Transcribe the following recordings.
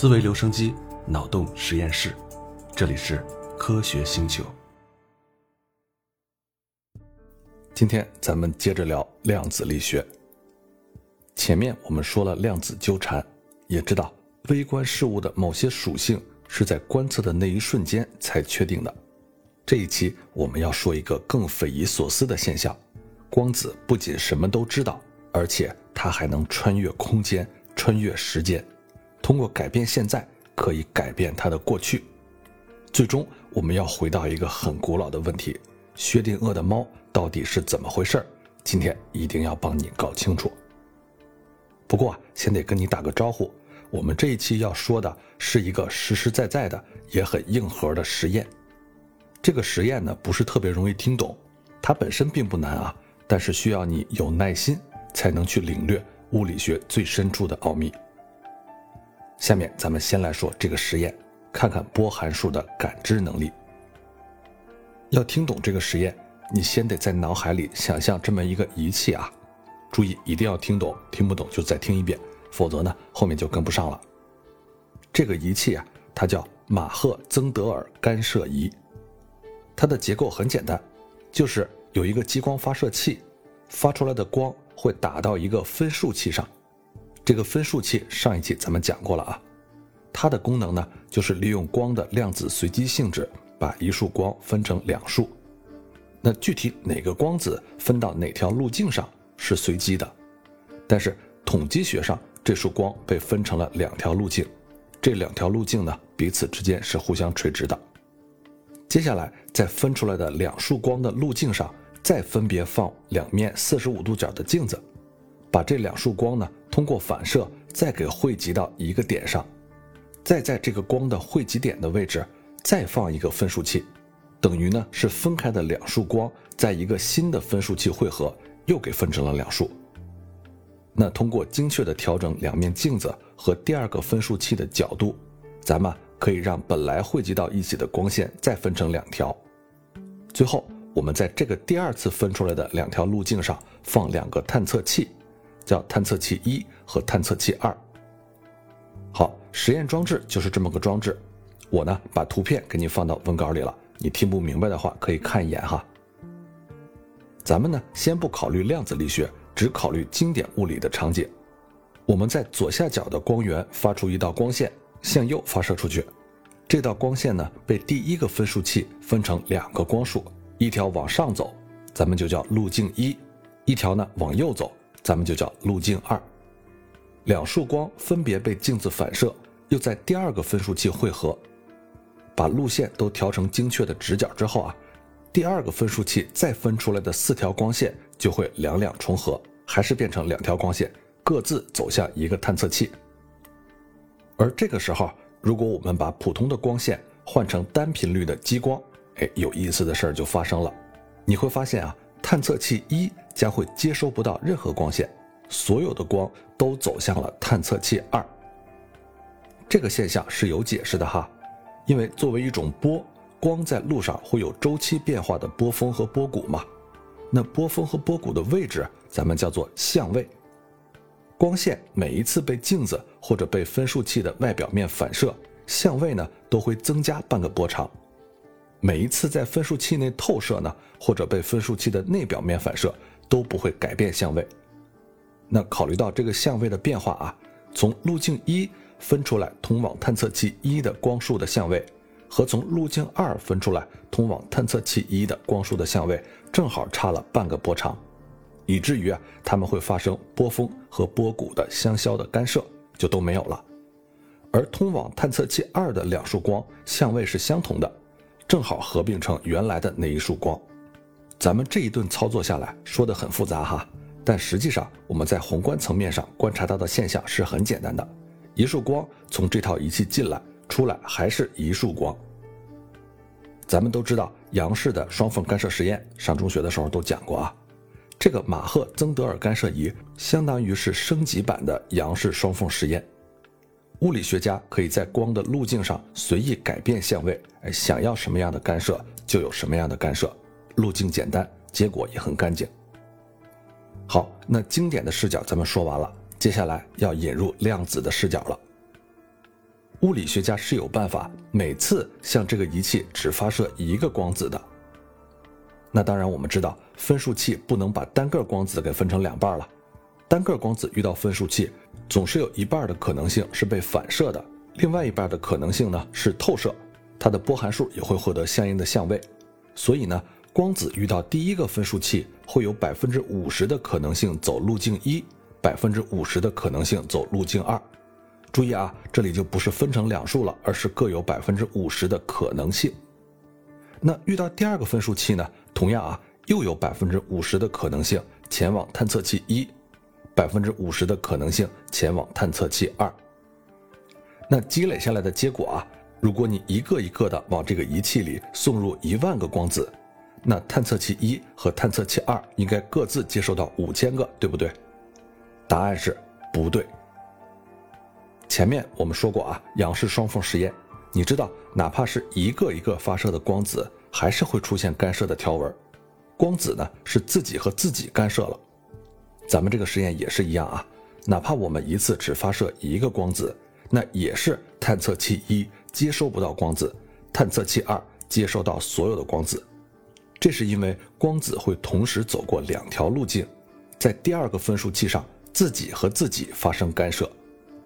思维留声机，脑洞实验室，这里是科学星球。今天咱们接着聊量子力学。前面我们说了量子纠缠，也知道微观事物的某些属性是在观测的那一瞬间才确定的。这一期我们要说一个更匪夷所思的现象：光子不仅什么都知道，而且它还能穿越空间、穿越时间。通过改变现在，可以改变它的过去。最终，我们要回到一个很古老的问题：薛定谔的猫到底是怎么回事？今天一定要帮你搞清楚。不过，先得跟你打个招呼，我们这一期要说的是一个实实在在的、也很硬核的实验。这个实验呢，不是特别容易听懂，它本身并不难啊，但是需要你有耐心，才能去领略物理学最深处的奥秘。下面咱们先来说这个实验，看看波函数的感知能力。要听懂这个实验，你先得在脑海里想象这么一个仪器啊，注意一定要听懂，听不懂就再听一遍，否则呢后面就跟不上了。这个仪器啊，它叫马赫曾德尔干涉仪，它的结构很简单，就是有一个激光发射器，发出来的光会打到一个分数器上。这个分数器上一期咱们讲过了啊，它的功能呢就是利用光的量子随机性质，把一束光分成两束。那具体哪个光子分到哪条路径上是随机的，但是统计学上这束光被分成了两条路径，这两条路径呢彼此之间是互相垂直的。接下来在分出来的两束光的路径上，再分别放两面四十五度角的镜子。把这两束光呢，通过反射再给汇集到一个点上，再在这个光的汇集点的位置再放一个分数器，等于呢是分开的两束光在一个新的分数器汇合，又给分成了两束。那通过精确的调整两面镜子和第二个分数器的角度，咱们可以让本来汇集到一起的光线再分成两条。最后，我们在这个第二次分出来的两条路径上放两个探测器。叫探测器一和探测器二。好，实验装置就是这么个装置。我呢把图片给你放到文稿里了，你听不明白的话可以看一眼哈。咱们呢先不考虑量子力学，只考虑经典物理的场景。我们在左下角的光源发出一道光线，向右发射出去。这道光线呢被第一个分数器分成两个光束，一条往上走，咱们就叫路径一；一条呢往右走。咱们就叫路径二，两束光分别被镜子反射，又在第二个分数器汇合，把路线都调成精确的直角之后啊，第二个分数器再分出来的四条光线就会两两重合，还是变成两条光线，各自走向一个探测器。而这个时候，如果我们把普通的光线换成单频率的激光，哎，有意思的事儿就发生了，你会发现啊。探测器一将会接收不到任何光线，所有的光都走向了探测器二。这个现象是有解释的哈，因为作为一种波，光在路上会有周期变化的波峰和波谷嘛。那波峰和波谷的位置，咱们叫做相位。光线每一次被镜子或者被分数器的外表面反射，相位呢都会增加半个波长。每一次在分数器内透射呢，或者被分数器的内表面反射，都不会改变相位。那考虑到这个相位的变化啊，从路径一分出来通往探测器一的光束的相位，和从路径二分出来通往探测器一的光束的相位，正好差了半个波长，以至于啊，它们会发生波峰和波谷的相消的干涉，就都没有了。而通往探测器二的两束光相位是相同的。正好合并成原来的那一束光，咱们这一顿操作下来说的很复杂哈，但实际上我们在宏观层面上观察到的现象是很简单的，一束光从这套仪器进来，出来还是一束光。咱们都知道杨氏的双缝干涉实验，上中学的时候都讲过啊，这个马赫曾德尔干涉仪相当于是升级版的杨氏双缝实验。物理学家可以在光的路径上随意改变相位，哎，想要什么样的干涉就有什么样的干涉，路径简单，结果也很干净。好，那经典的视角咱们说完了，接下来要引入量子的视角了。物理学家是有办法每次向这个仪器只发射一个光子的。那当然，我们知道分数器不能把单个光子给分成两半了，单个光子遇到分数器，总是有一半的可能性是被反射的，另外一半的可能性呢是透射，它的波函数也会获得相应的相位。所以呢，光子遇到第一个分数器会有百分之五十的可能性走路径一，百分之五十的可能性走路径二。注意啊，这里就不是分成两数了，而是各有百分之五十的可能性。那遇到第二个分数器呢？同样啊，又有百分之五十的可能性前往探测器一，百分之五十的可能性前往探测器二。那积累下来的结果啊，如果你一个一个的往这个仪器里送入一万个光子，那探测器一和探测器二应该各自接收到五千个，对不对？答案是不对。前面我们说过啊，杨氏双缝实验，你知道，哪怕是一个一个发射的光子。还是会出现干涉的条纹，光子呢是自己和自己干涉了。咱们这个实验也是一样啊，哪怕我们一次只发射一个光子，那也是探测器一接收不到光子，探测器二接收到所有的光子。这是因为光子会同时走过两条路径，在第二个分数器上自己和自己发生干涉。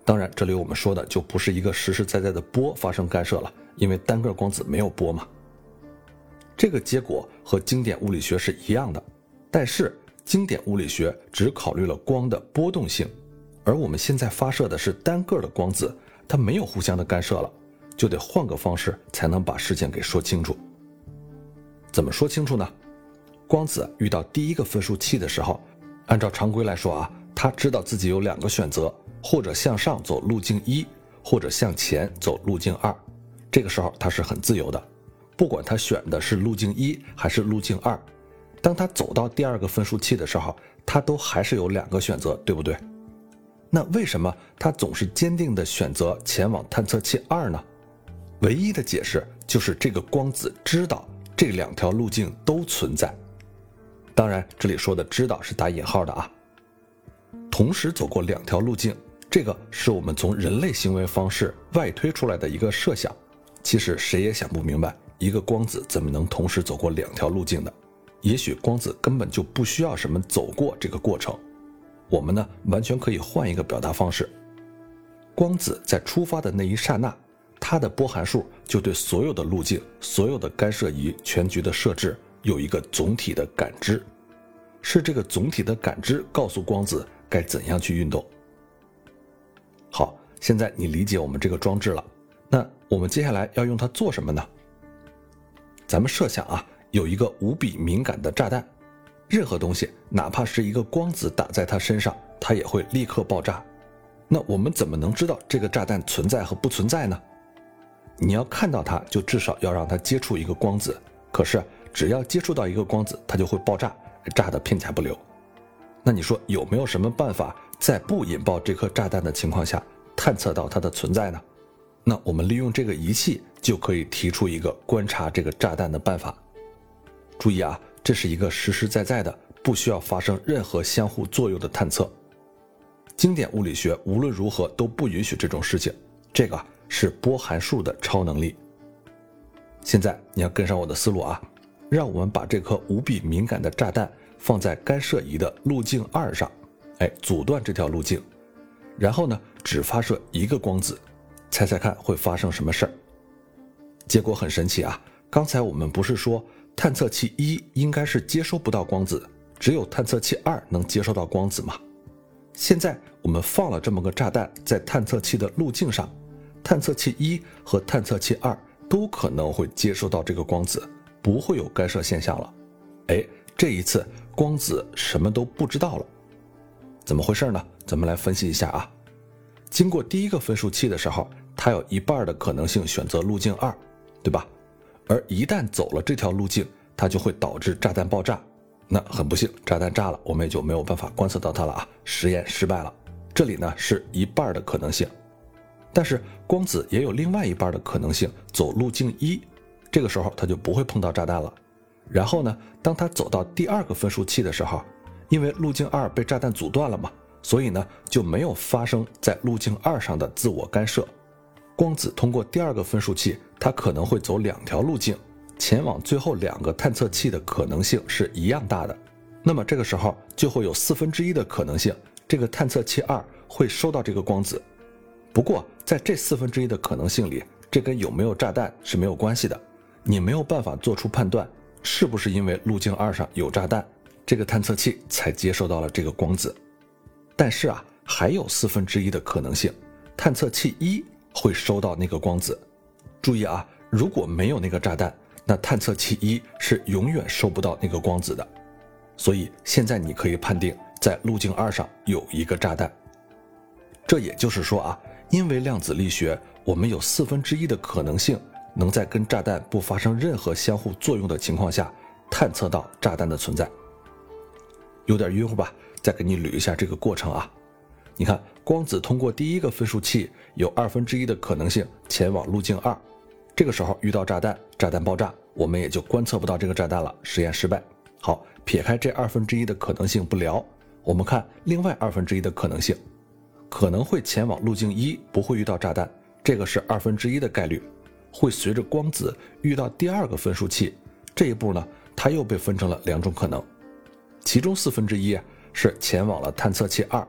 当然，这里我们说的就不是一个实实在在的波发生干涉了，因为单个光子没有波嘛。这个结果和经典物理学是一样的，但是经典物理学只考虑了光的波动性，而我们现在发射的是单个的光子，它没有互相的干涉了，就得换个方式才能把事情给说清楚。怎么说清楚呢？光子遇到第一个分数器的时候，按照常规来说啊，他知道自己有两个选择，或者向上走路径一，或者向前走路径二，这个时候他是很自由的。不管他选的是路径一还是路径二，当他走到第二个分数器的时候，他都还是有两个选择，对不对？那为什么他总是坚定的选择前往探测器二呢？唯一的解释就是这个光子知道这两条路径都存在。当然，这里说的“知道”是打引号的啊。同时走过两条路径，这个是我们从人类行为方式外推出来的一个设想，其实谁也想不明白。一个光子怎么能同时走过两条路径的？也许光子根本就不需要什么走过这个过程。我们呢，完全可以换一个表达方式：光子在出发的那一刹那，它的波函数就对所有的路径、所有的干涉仪全局的设置有一个总体的感知，是这个总体的感知告诉光子该怎样去运动。好，现在你理解我们这个装置了，那我们接下来要用它做什么呢？咱们设想啊，有一个无比敏感的炸弹，任何东西，哪怕是一个光子打在它身上，它也会立刻爆炸。那我们怎么能知道这个炸弹存在和不存在呢？你要看到它，就至少要让它接触一个光子。可是只要接触到一个光子，它就会爆炸，炸得片甲不留。那你说有没有什么办法，在不引爆这颗炸弹的情况下，探测到它的存在呢？那我们利用这个仪器就可以提出一个观察这个炸弹的办法。注意啊，这是一个实实在在的，不需要发生任何相互作用的探测。经典物理学无论如何都不允许这种事情。这个是波函数的超能力。现在你要跟上我的思路啊，让我们把这颗无比敏感的炸弹放在干涉仪的路径二上，哎，阻断这条路径，然后呢，只发射一个光子。猜猜看会发生什么事儿？结果很神奇啊！刚才我们不是说探测器一应该是接收不到光子，只有探测器二能接收到光子吗？现在我们放了这么个炸弹在探测器的路径上，探测器一和探测器二都可能会接收到这个光子，不会有干涉现象了。哎，这一次光子什么都不知道了，怎么回事呢？咱们来分析一下啊。经过第一个分数器的时候。它有一半的可能性选择路径二，对吧？而一旦走了这条路径，它就会导致炸弹爆炸。那很不幸，炸弹炸了，我们也就没有办法观测到它了啊！实验失败了。这里呢是一半的可能性，但是光子也有另外一半的可能性走路径一，这个时候它就不会碰到炸弹了。然后呢，当它走到第二个分数器的时候，因为路径二被炸弹阻断了嘛，所以呢就没有发生在路径二上的自我干涉。光子通过第二个分数器，它可能会走两条路径，前往最后两个探测器的可能性是一样大的。那么这个时候就会有四分之一的可能性，这个探测器二会收到这个光子。不过在这四分之一的可能性里，这跟有没有炸弹是没有关系的。你没有办法做出判断，是不是因为路径二上有炸弹，这个探测器才接收到了这个光子。但是啊，还有四分之一的可能性，探测器一会收到那个光子。注意啊，如果没有那个炸弹，那探测器一是永远收不到那个光子的。所以现在你可以判定，在路径二上有一个炸弹。这也就是说啊，因为量子力学，我们有四分之一的可能性，能在跟炸弹不发生任何相互作用的情况下，探测到炸弹的存在。有点晕乎吧？再给你捋一下这个过程啊。你看，光子通过第一个分数器，有二分之一的可能性前往路径二，这个时候遇到炸弹，炸弹爆炸，我们也就观测不到这个炸弹了，实验失败。好，撇开这二分之一的可能性不聊，我们看另外二分之一的可能性，可能会前往路径一，不会遇到炸弹，这个是二分之一的概率，会随着光子遇到第二个分数器，这一步呢，它又被分成了两种可能，其中四分之一是前往了探测器二，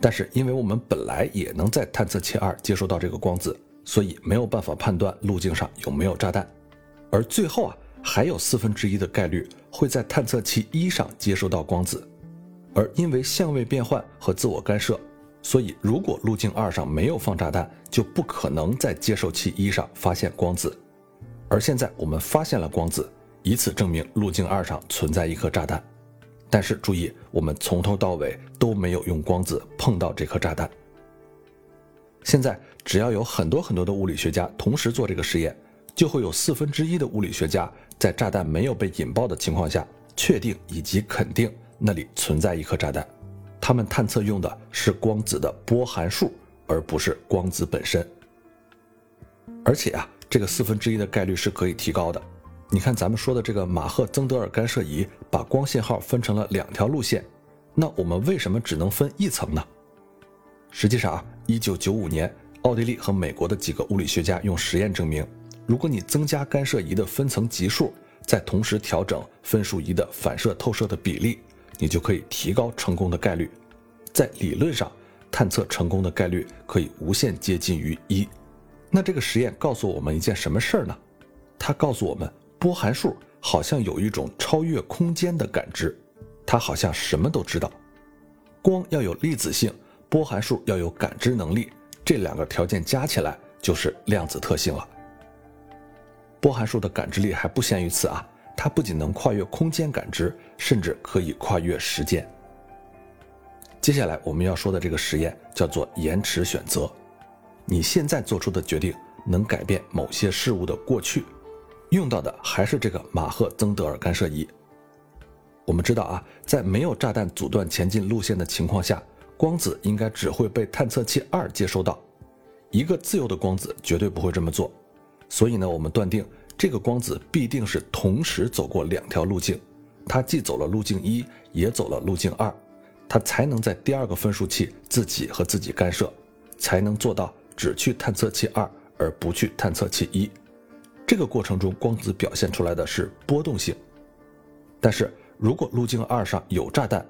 但是因为我们本来也能在探测器二接收到这个光子，所以没有办法判断路径上有没有炸弹，而最后啊。还有四分之一的概率会在探测器一上接收到光子，而因为相位变换和自我干涉，所以如果路径二上没有放炸弹，就不可能在接收器一上发现光子。而现在我们发现了光子，以此证明路径二上存在一颗炸弹。但是注意，我们从头到尾都没有用光子碰到这颗炸弹。现在只要有很多很多的物理学家同时做这个实验。就会有四分之一的物理学家在炸弹没有被引爆的情况下，确定以及肯定那里存在一颗炸弹。他们探测用的是光子的波函数，而不是光子本身。而且啊，这个四分之一的概率是可以提高的。你看咱们说的这个马赫曾德尔干涉仪，把光信号分成了两条路线，那我们为什么只能分一层呢？实际上啊，一九九五年，奥地利和美国的几个物理学家用实验证明。如果你增加干涉仪的分层级数，再同时调整分数仪的反射透射的比例，你就可以提高成功的概率。在理论上，探测成功的概率可以无限接近于一。那这个实验告诉我们一件什么事儿呢？它告诉我们，波函数好像有一种超越空间的感知，它好像什么都知道。光要有粒子性，波函数要有感知能力，这两个条件加起来就是量子特性了。波函数的感知力还不限于此啊，它不仅能跨越空间感知，甚至可以跨越时间。接下来我们要说的这个实验叫做延迟选择。你现在做出的决定能改变某些事物的过去，用到的还是这个马赫曾德尔干涉仪。我们知道啊，在没有炸弹阻断前进路线的情况下，光子应该只会被探测器二接收到，一个自由的光子绝对不会这么做。所以呢，我们断定这个光子必定是同时走过两条路径，它既走了路径一，也走了路径二，它才能在第二个分数器自己和自己干涉，才能做到只去探测器二而不去探测器一。这个过程中，光子表现出来的是波动性。但是如果路径二上有炸弹，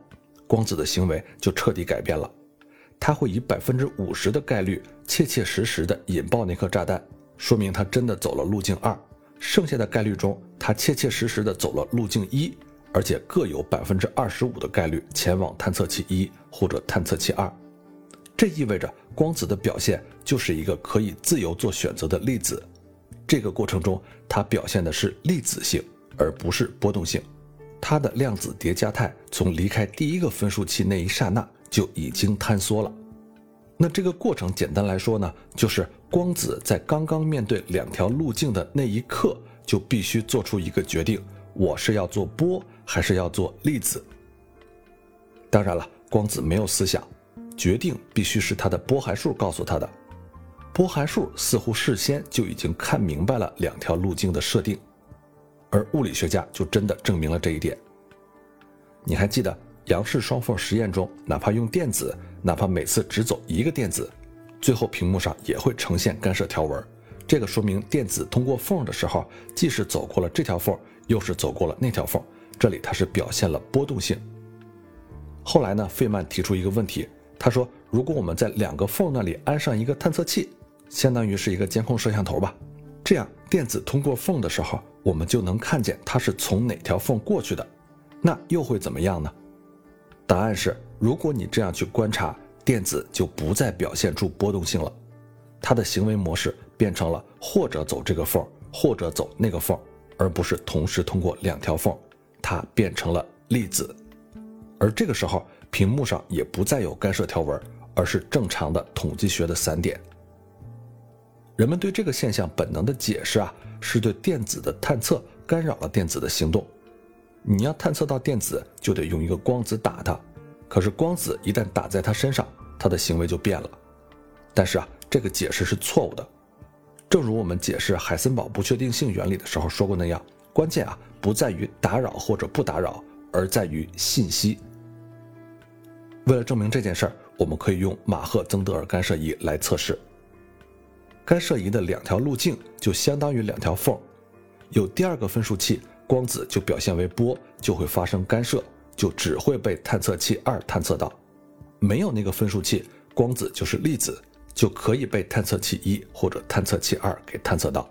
光子的行为就彻底改变了，它会以百分之五十的概率切切实实的引爆那颗炸弹。说明它真的走了路径二，剩下的概率中，它切切实实的走了路径一，而且各有百分之二十五的概率前往探测器一或者探测器二。这意味着光子的表现就是一个可以自由做选择的粒子。这个过程中，它表现的是粒子性，而不是波动性。它的量子叠加态从离开第一个分数器那一刹那就已经坍缩了。那这个过程简单来说呢，就是光子在刚刚面对两条路径的那一刻，就必须做出一个决定：我是要做波，还是要做粒子？当然了，光子没有思想，决定必须是它的波函数告诉他的。波函数似乎事先就已经看明白了两条路径的设定，而物理学家就真的证明了这一点。你还记得杨氏双缝实验中，哪怕用电子？哪怕每次只走一个电子，最后屏幕上也会呈现干涉条纹。这个说明电子通过缝的时候，既是走过了这条缝，又是走过了那条缝。这里它是表现了波动性。后来呢，费曼提出一个问题，他说：如果我们在两个缝那里安上一个探测器，相当于是一个监控摄像头吧，这样电子通过缝的时候，我们就能看见它是从哪条缝过去的。那又会怎么样呢？答案是，如果你这样去观察，电子就不再表现出波动性了，它的行为模式变成了或者走这个缝，或者走那个缝，而不是同时通过两条缝。它变成了粒子，而这个时候屏幕上也不再有干涉条纹，而是正常的统计学的散点。人们对这个现象本能的解释啊，是对电子的探测干扰了电子的行动。你要探测到电子，就得用一个光子打它。可是光子一旦打在它身上，他的行为就变了。但是啊，这个解释是错误的。正如我们解释海森堡不确定性原理的时候说过那样，关键啊。不在于打扰或者不打扰，而在于信息。为了证明这件事儿，我们可以用马赫曾德尔干涉仪来测试。干涉仪的两条路径就相当于两条缝，有第二个分数器，光子就表现为波，就会发生干涉，就只会被探测器二探测到；没有那个分数器，光子就是粒子，就可以被探测器一或者探测器二给探测到。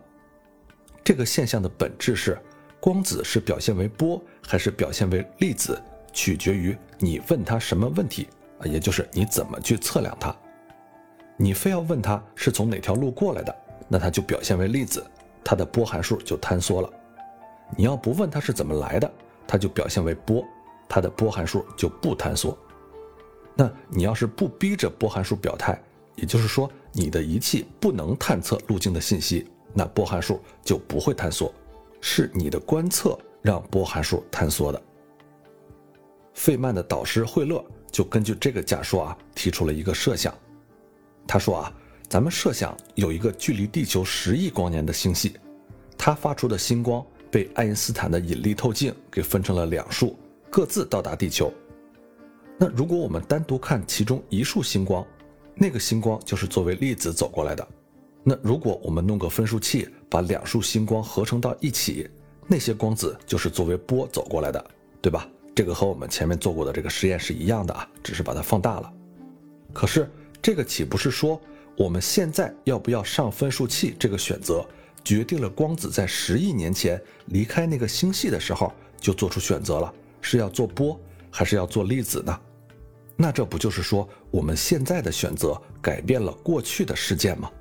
这个现象的本质是。光子是表现为波还是表现为粒子，取决于你问他什么问题啊，也就是你怎么去测量它。你非要问它是从哪条路过来的，那它就表现为粒子，它的波函数就坍缩了。你要不问它是怎么来的，它就表现为波，它的波函数就不坍缩。那你要是不逼着波函数表态，也就是说你的仪器不能探测路径的信息，那波函数就不会坍缩。是你的观测让波函数坍缩的。费曼的导师惠勒就根据这个假说啊，提出了一个设想。他说啊，咱们设想有一个距离地球十亿光年的星系，它发出的星光被爱因斯坦的引力透镜给分成了两束，各自到达地球。那如果我们单独看其中一束星光，那个星光就是作为粒子走过来的。那如果我们弄个分数器，把两束星光合成到一起，那些光子就是作为波走过来的，对吧？这个和我们前面做过的这个实验是一样的啊，只是把它放大了。可是这个岂不是说我们现在要不要上分数器这个选择，决定了光子在十亿年前离开那个星系的时候就做出选择了，是要做波还是要做粒子呢？那这不就是说我们现在的选择改变了过去的事件吗？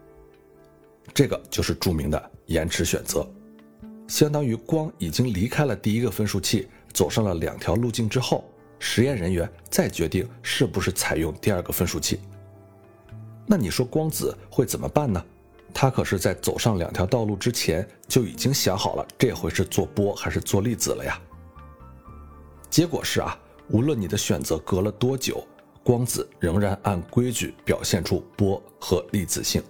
这个就是著名的延迟选择，相当于光已经离开了第一个分数器，走上了两条路径之后，实验人员再决定是不是采用第二个分数器。那你说光子会怎么办呢？他可是在走上两条道路之前就已经想好了这回是做波还是做粒子了呀。结果是啊，无论你的选择隔了多久，光子仍然按规矩表现出波和粒子性。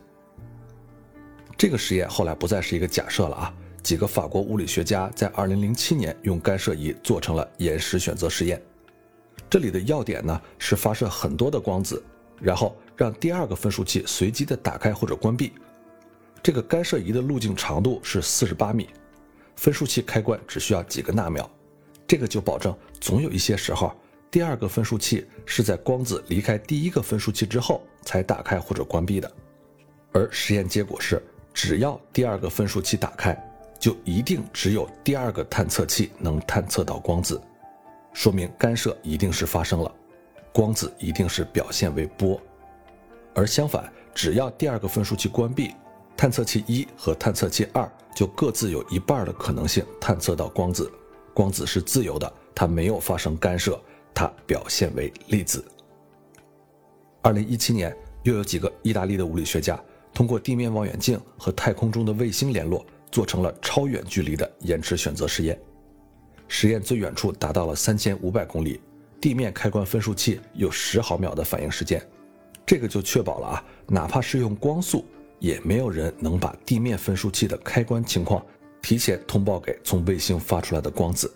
这个实验后来不再是一个假设了啊！几个法国物理学家在2007年用干涉仪做成了延时选择实验。这里的要点呢是发射很多的光子，然后让第二个分数器随机的打开或者关闭。这个干涉仪的路径长度是48米，分数器开关只需要几个纳秒。这个就保证总有一些时候，第二个分数器是在光子离开第一个分数器之后才打开或者关闭的。而实验结果是。只要第二个分数器打开，就一定只有第二个探测器能探测到光子，说明干涉一定是发生了，光子一定是表现为波。而相反，只要第二个分数器关闭，探测器一和探测器二就各自有一半的可能性探测到光子，光子是自由的，它没有发生干涉，它表现为粒子。二零一七年，又有几个意大利的物理学家。通过地面望远镜和太空中的卫星联络，做成了超远距离的延迟选择实验。实验最远处达到了三千五百公里，地面开关分数器有十毫秒的反应时间，这个就确保了啊，哪怕是用光速，也没有人能把地面分数器的开关情况提前通报给从卫星发出来的光子。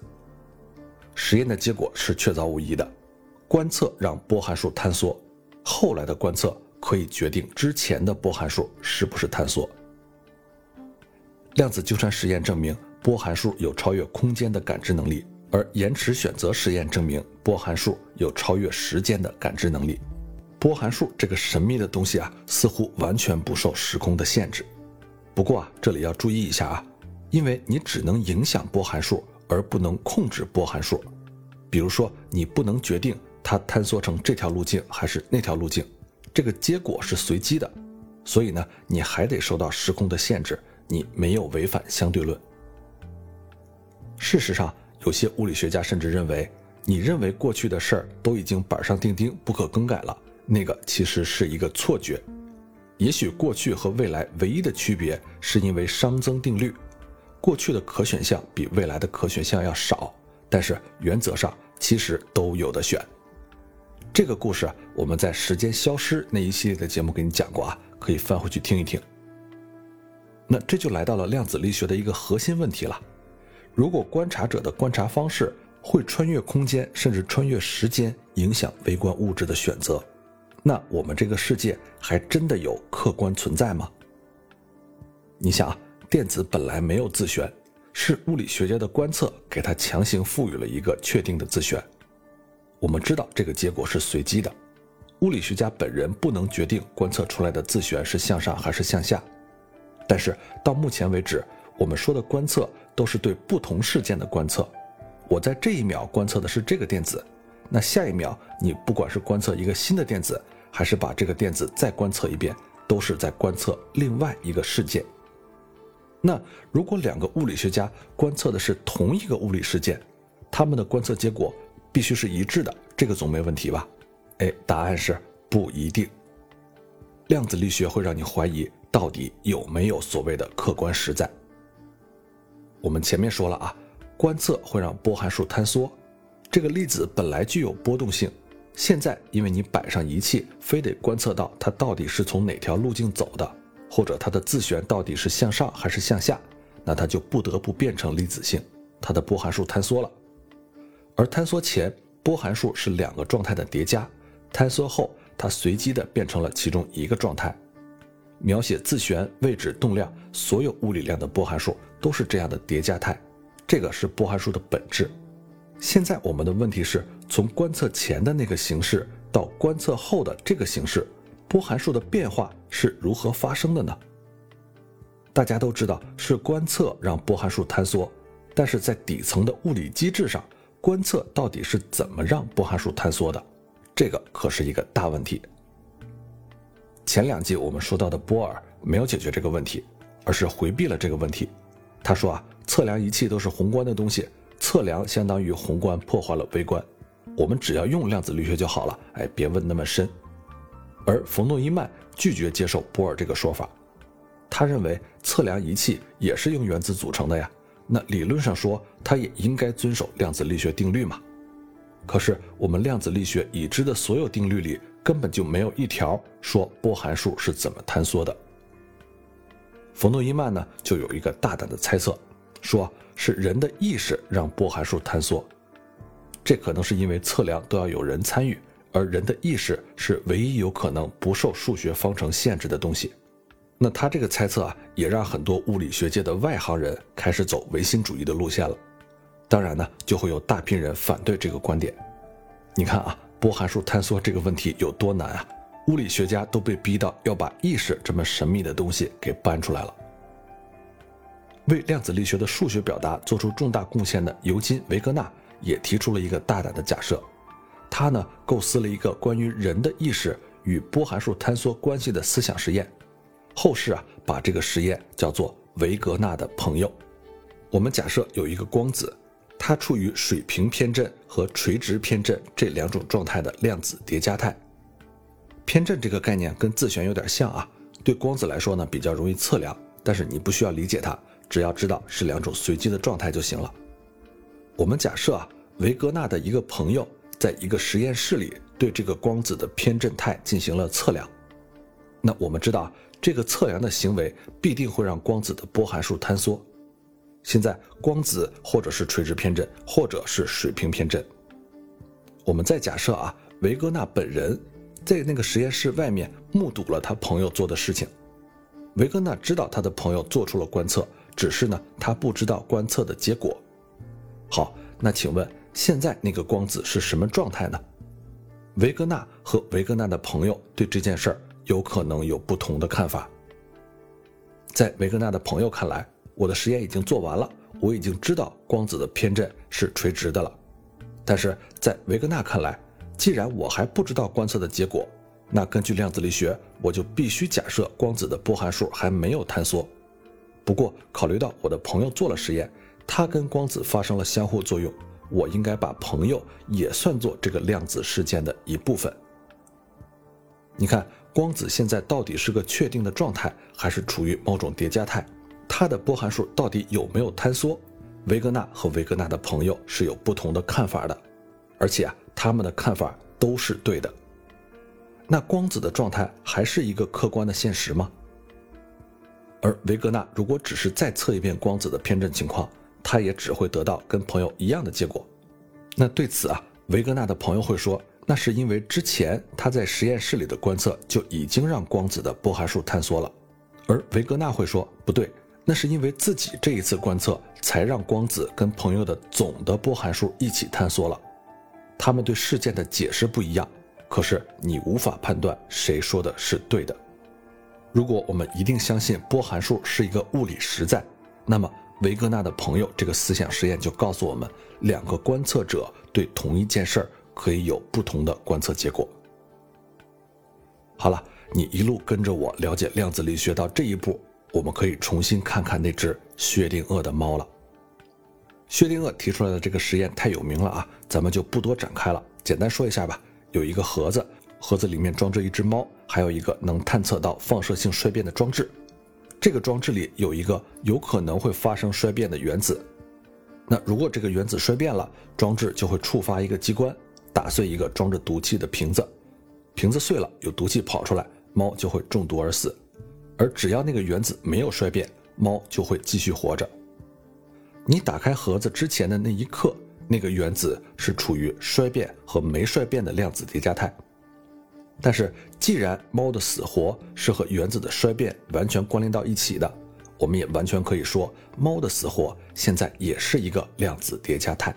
实验的结果是确凿无疑的，观测让波函数坍缩，后来的观测。可以决定之前的波函数是不是坍缩。量子纠缠实验证明波函数有超越空间的感知能力，而延迟选择实验证明波函数有超越时间的感知能力。波函数这个神秘的东西啊，似乎完全不受时空的限制。不过啊，这里要注意一下啊，因为你只能影响波函数，而不能控制波函数。比如说，你不能决定它坍缩成这条路径还是那条路径，这个结果是随机的。所以呢，你还得受到时空的限制，你没有违反相对论。事实上，有些物理学家甚至认为，你认为过去的事儿都已经板上钉钉、不可更改了，那个其实是一个错觉。也许过去和未来唯一的区别是因为熵增定律，过去的可选项比未来的可选项要少，但是原则上。其实都有的选。这个故事我们在《时间消失》那一系列的节目给你讲过啊，可以翻回去听一听。那这就来到了量子力学的一个核心问题了：如果观察者的观察方式会穿越空间，甚至穿越时间，影响微观物质的选择，那我们这个世界还真的有客观存在吗？你想啊，电子本来没有自旋。是物理学家的观测给它强行赋予了一个确定的自旋。我们知道这个结果是随机的，物理学家本人不能决定观测出来的自旋是向上还是向下。但是到目前为止，我们说的观测都是对不同事件的观测。我在这一秒观测的是这个电子，那下一秒你不管是观测一个新的电子，还是把这个电子再观测一遍，都是在观测另外一个事件。那如果两个物理学家观测的是同一个物理事件，他们的观测结果必须是一致的，这个总没问题吧？哎，答案是不一定。量子力学会让你怀疑到底有没有所谓的客观实在。我们前面说了啊，观测会让波函数坍缩，这个粒子本来具有波动性，现在因为你摆上仪器，非得观测到它到底是从哪条路径走的。或者它的自旋到底是向上还是向下，那它就不得不变成粒子性，它的波函数坍缩了。而坍缩前，波函数是两个状态的叠加，坍缩后，它随机的变成了其中一个状态。描写自旋、位置、动量，所有物理量的波函数都是这样的叠加态，这个是波函数的本质。现在我们的问题是从观测前的那个形式到观测后的这个形式。波函数的变化是如何发生的呢？大家都知道是观测让波函数坍缩，但是在底层的物理机制上，观测到底是怎么让波函数坍缩的？这个可是一个大问题。前两集我们说到的波尔没有解决这个问题，而是回避了这个问题。他说啊，测量仪器都是宏观的东西，测量相当于宏观破坏了微观，我们只要用量子力学就好了，哎，别问那么深。而冯诺依曼拒绝接受波尔这个说法，他认为测量仪器也是用原子组成的呀，那理论上说，它也应该遵守量子力学定律嘛。可是我们量子力学已知的所有定律里，根本就没有一条说波函数是怎么坍缩的。冯诺依曼呢，就有一个大胆的猜测，说是人的意识让波函数坍缩，这可能是因为测量都要有人参与。而人的意识是唯一有可能不受数学方程限制的东西，那他这个猜测啊，也让很多物理学界的外行人开始走唯心主义的路线了。当然呢，就会有大批人反对这个观点。你看啊，波函数坍缩这个问题有多难啊？物理学家都被逼到要把意识这么神秘的东西给搬出来了。为量子力学的数学表达做出重大贡献的尤金·维格纳也提出了一个大胆的假设。他呢构思了一个关于人的意识与波函数坍缩关系的思想实验，后世啊把这个实验叫做维格纳的朋友。我们假设有一个光子，它处于水平偏振和垂直偏振这两种状态的量子叠加态。偏振这个概念跟自旋有点像啊，对光子来说呢比较容易测量，但是你不需要理解它，只要知道是两种随机的状态就行了。我们假设啊维格纳的一个朋友。在一个实验室里，对这个光子的偏振态进行了测量。那我们知道，这个测量的行为必定会让光子的波函数坍缩。现在，光子或者是垂直偏振，或者是水平偏振。我们再假设啊，维格纳本人在那个实验室外面目睹了他朋友做的事情。维格纳知道他的朋友做出了观测，只是呢，他不知道观测的结果。好，那请问现在那个光子是什么状态呢？维格纳和维格纳的朋友对这件事儿有可能有不同的看法。在维格纳的朋友看来，我的实验已经做完了，我已经知道光子的偏振是垂直的了。但是在维格纳看来，既然我还不知道观测的结果，那根据量子力学，我就必须假设光子的波函数还没有坍缩。不过，考虑到我的朋友做了实验，他跟光子发生了相互作用，我应该把朋友也算作这个量子事件的一部分。你看，光子现在到底是个确定的状态，还是处于某种叠加态？它的波函数到底有没有坍缩？维格纳和维格纳的朋友是有不同的看法的，而且啊，他们的看法都是对的。那光子的状态还是一个客观的现实吗？而维格纳如果只是再测一遍光子的偏振情况，他也只会得到跟朋友一样的结果。那对此啊，维格纳的朋友会说，那是因为之前他在实验室里的观测就已经让光子的波函数坍缩了。而维格纳会说，不对，那是因为自己这一次观测才让光子跟朋友的总的波函数一起坍缩了。他们对事件的解释不一样。可是你无法判断谁说的是对的。如果我们一定相信波函数是一个物理实在，那么维格纳的朋友这个思想实验就告诉我们，两个观测者对同一件事儿可以有不同的观测结果。好了，你一路跟着我了解量子力学到这一步，我们可以重新看看那只薛定谔的猫了。薛定谔提出来的这个实验太有名了啊，咱们就不多展开了，简单说一下吧。有一个盒子，盒子里面装着一只猫，还有一个能探测到放射性衰变的装置。这个装置里有一个有可能会发生衰变的原子。那如果这个原子衰变了，装置就会触发一个机关，打碎一个装着毒气的瓶子。瓶子碎了，有毒气跑出来，猫就会中毒而死。而只要那个原子没有衰变，猫就会继续活着。你打开盒子之前的那一刻。那个原子是处于衰变和没衰变的量子叠加态，但是既然猫的死活是和原子的衰变完全关联到一起的，我们也完全可以说猫的死活现在也是一个量子叠加态。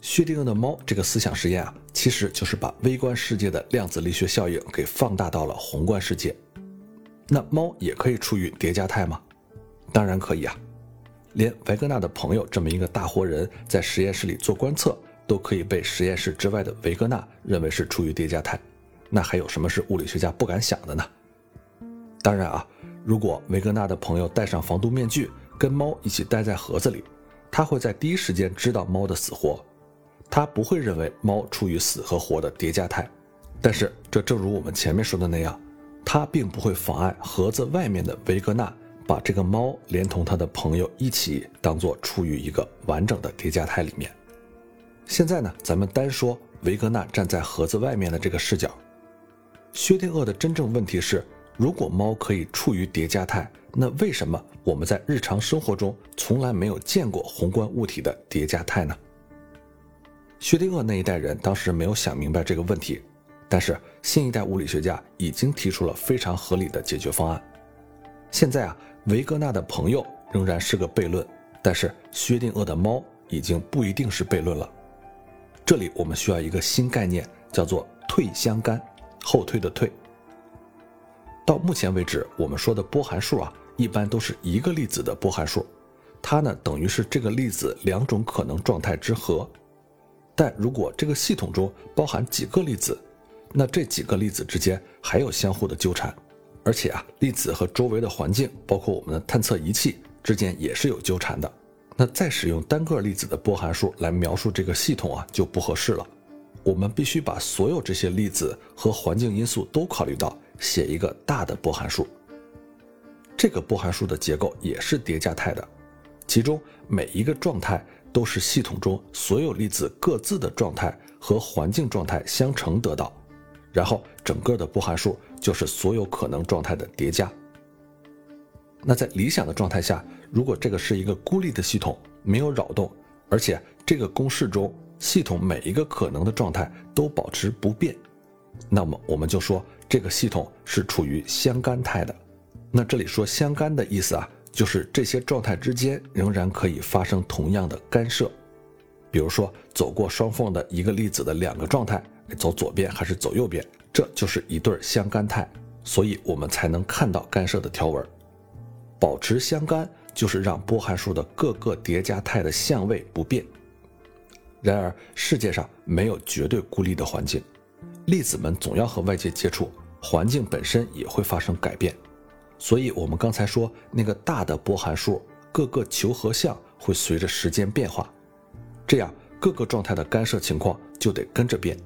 薛定谔的猫这个思想实验啊，其实就是把微观世界的量子力学效应给放大到了宏观世界。那猫也可以处于叠加态吗？当然可以啊。连维格纳的朋友这么一个大活人，在实验室里做观测，都可以被实验室之外的维格纳认为是处于叠加态，那还有什么是物理学家不敢想的呢？当然啊，如果维格纳的朋友戴上防毒面具，跟猫一起待在盒子里，他会在第一时间知道猫的死活，他不会认为猫处于死和活的叠加态。但是，这正如我们前面说的那样，他并不会妨碍盒子外面的维格纳。把这个猫连同他的朋友一起当做处于一个完整的叠加态里面。现在呢，咱们单说维格纳站在盒子外面的这个视角。薛定谔的真正问题是：如果猫可以处于叠加态，那为什么我们在日常生活中从来没有见过宏观物体的叠加态呢？薛定谔那一代人当时没有想明白这个问题，但是新一代物理学家已经提出了非常合理的解决方案。现在啊。维格纳的朋友仍然是个悖论，但是薛定谔的猫已经不一定是悖论了。这里我们需要一个新概念，叫做退相干，后退的退。到目前为止，我们说的波函数啊，一般都是一个粒子的波函数，它呢等于是这个粒子两种可能状态之和。但如果这个系统中包含几个粒子，那这几个粒子之间还有相互的纠缠。而且啊，粒子和周围的环境，包括我们的探测仪器之间也是有纠缠的。那再使用单个粒子的波函数来描述这个系统啊，就不合适了。我们必须把所有这些粒子和环境因素都考虑到，写一个大的波函数。这个波函数的结构也是叠加态的，其中每一个状态都是系统中所有粒子各自的状态和环境状态相乘得到。然后整个的波函数就是所有可能状态的叠加。那在理想的状态下，如果这个是一个孤立的系统，没有扰动，而且这个公式中系统每一个可能的状态都保持不变，那么我们就说这个系统是处于相干态的。那这里说相干的意思啊，就是这些状态之间仍然可以发生同样的干涉。比如说走过双缝的一个粒子的两个状态，走左边还是走右边，这就是一对相干态，所以我们才能看到干涉的条纹。保持相干就是让波函数的各个叠加态的相位不变。然而世界上没有绝对孤立的环境，粒子们总要和外界接触，环境本身也会发生改变。所以，我们刚才说那个大的波函数各个求和项会随着时间变化，这样各个状态的干涉情况就得跟着变。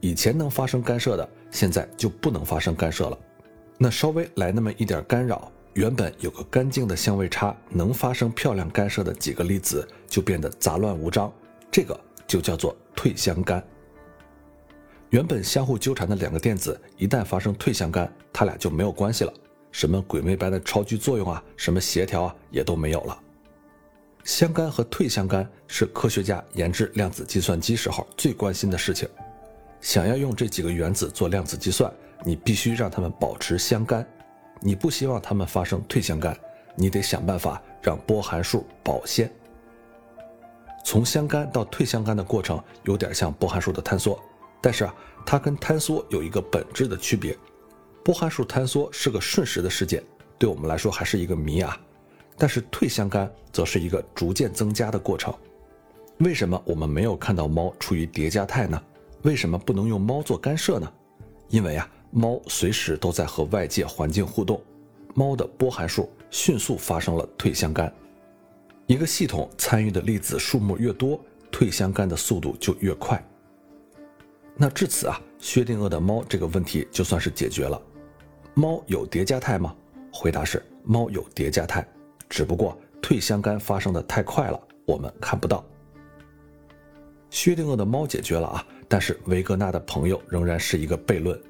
以前能发生干涉的，现在就不能发生干涉了。那稍微来那么一点干扰，原本有个干净的相位差，能发生漂亮干涉的几个粒子就变得杂乱无章，这个就叫做退相干。原本相互纠缠的两个电子，一旦发生退相干，它俩就没有关系了。什么鬼魅般的超距作用啊，什么协调啊，也都没有了。相干和退相干是科学家研制量子计算机时候最关心的事情。想要用这几个原子做量子计算，你必须让它们保持相干。你不希望它们发生退相干，你得想办法让波函数保鲜。从相干到退相干的过程有点像波函数的坍缩，但是啊，它跟坍缩有一个本质的区别。波函数坍缩是个瞬时的事件，对我们来说还是一个谜啊。但是退相干则是一个逐渐增加的过程。为什么我们没有看到猫处于叠加态呢？为什么不能用猫做干涉呢？因为啊，猫随时都在和外界环境互动，猫的波函数迅速发生了退相干。一个系统参与的粒子数目越多，退相干的速度就越快。那至此啊，薛定谔的猫这个问题就算是解决了。猫有叠加态吗？回答是猫有叠加态，只不过退相干发生的太快了，我们看不到。薛定谔的猫解决了啊，但是维格纳的朋友仍然是一个悖论。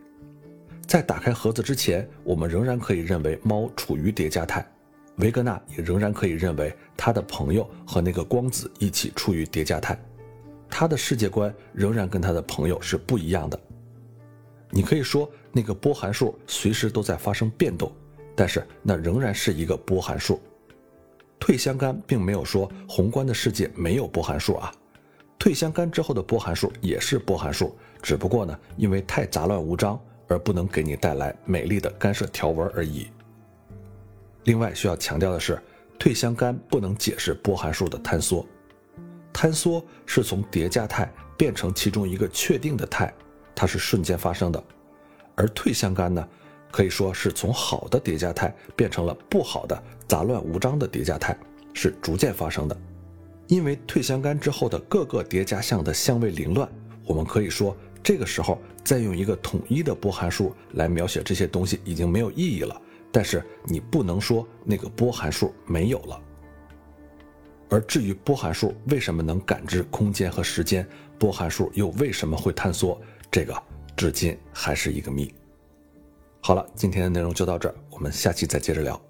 在打开盒子之前，我们仍然可以认为猫处于叠加态，维格纳也仍然可以认为他的朋友和那个光子一起处于叠加态，他的世界观仍然跟他的朋友是不一样的。你可以说。那个波函数随时都在发生变动，但是那仍然是一个波函数。退相干并没有说宏观的世界没有波函数啊，退相干之后的波函数也是波函数，只不过呢，因为太杂乱无章而不能给你带来美丽的干涉条纹而已。另外需要强调的是，退相干不能解释波函数的坍缩，坍缩是从叠加态变成其中一个确定的态，它是瞬间发生的。而退相干呢，可以说是从好的叠加态变成了不好的杂乱无章的叠加态，是逐渐发生的。因为退相干之后的各个叠加项的相位凌乱，我们可以说这个时候再用一个统一的波函数来描写这些东西已经没有意义了。但是你不能说那个波函数没有了。而至于波函数为什么能感知空间和时间，波函数又为什么会坍缩，这个。至今还是一个谜。好了，今天的内容就到这儿，我们下期再接着聊。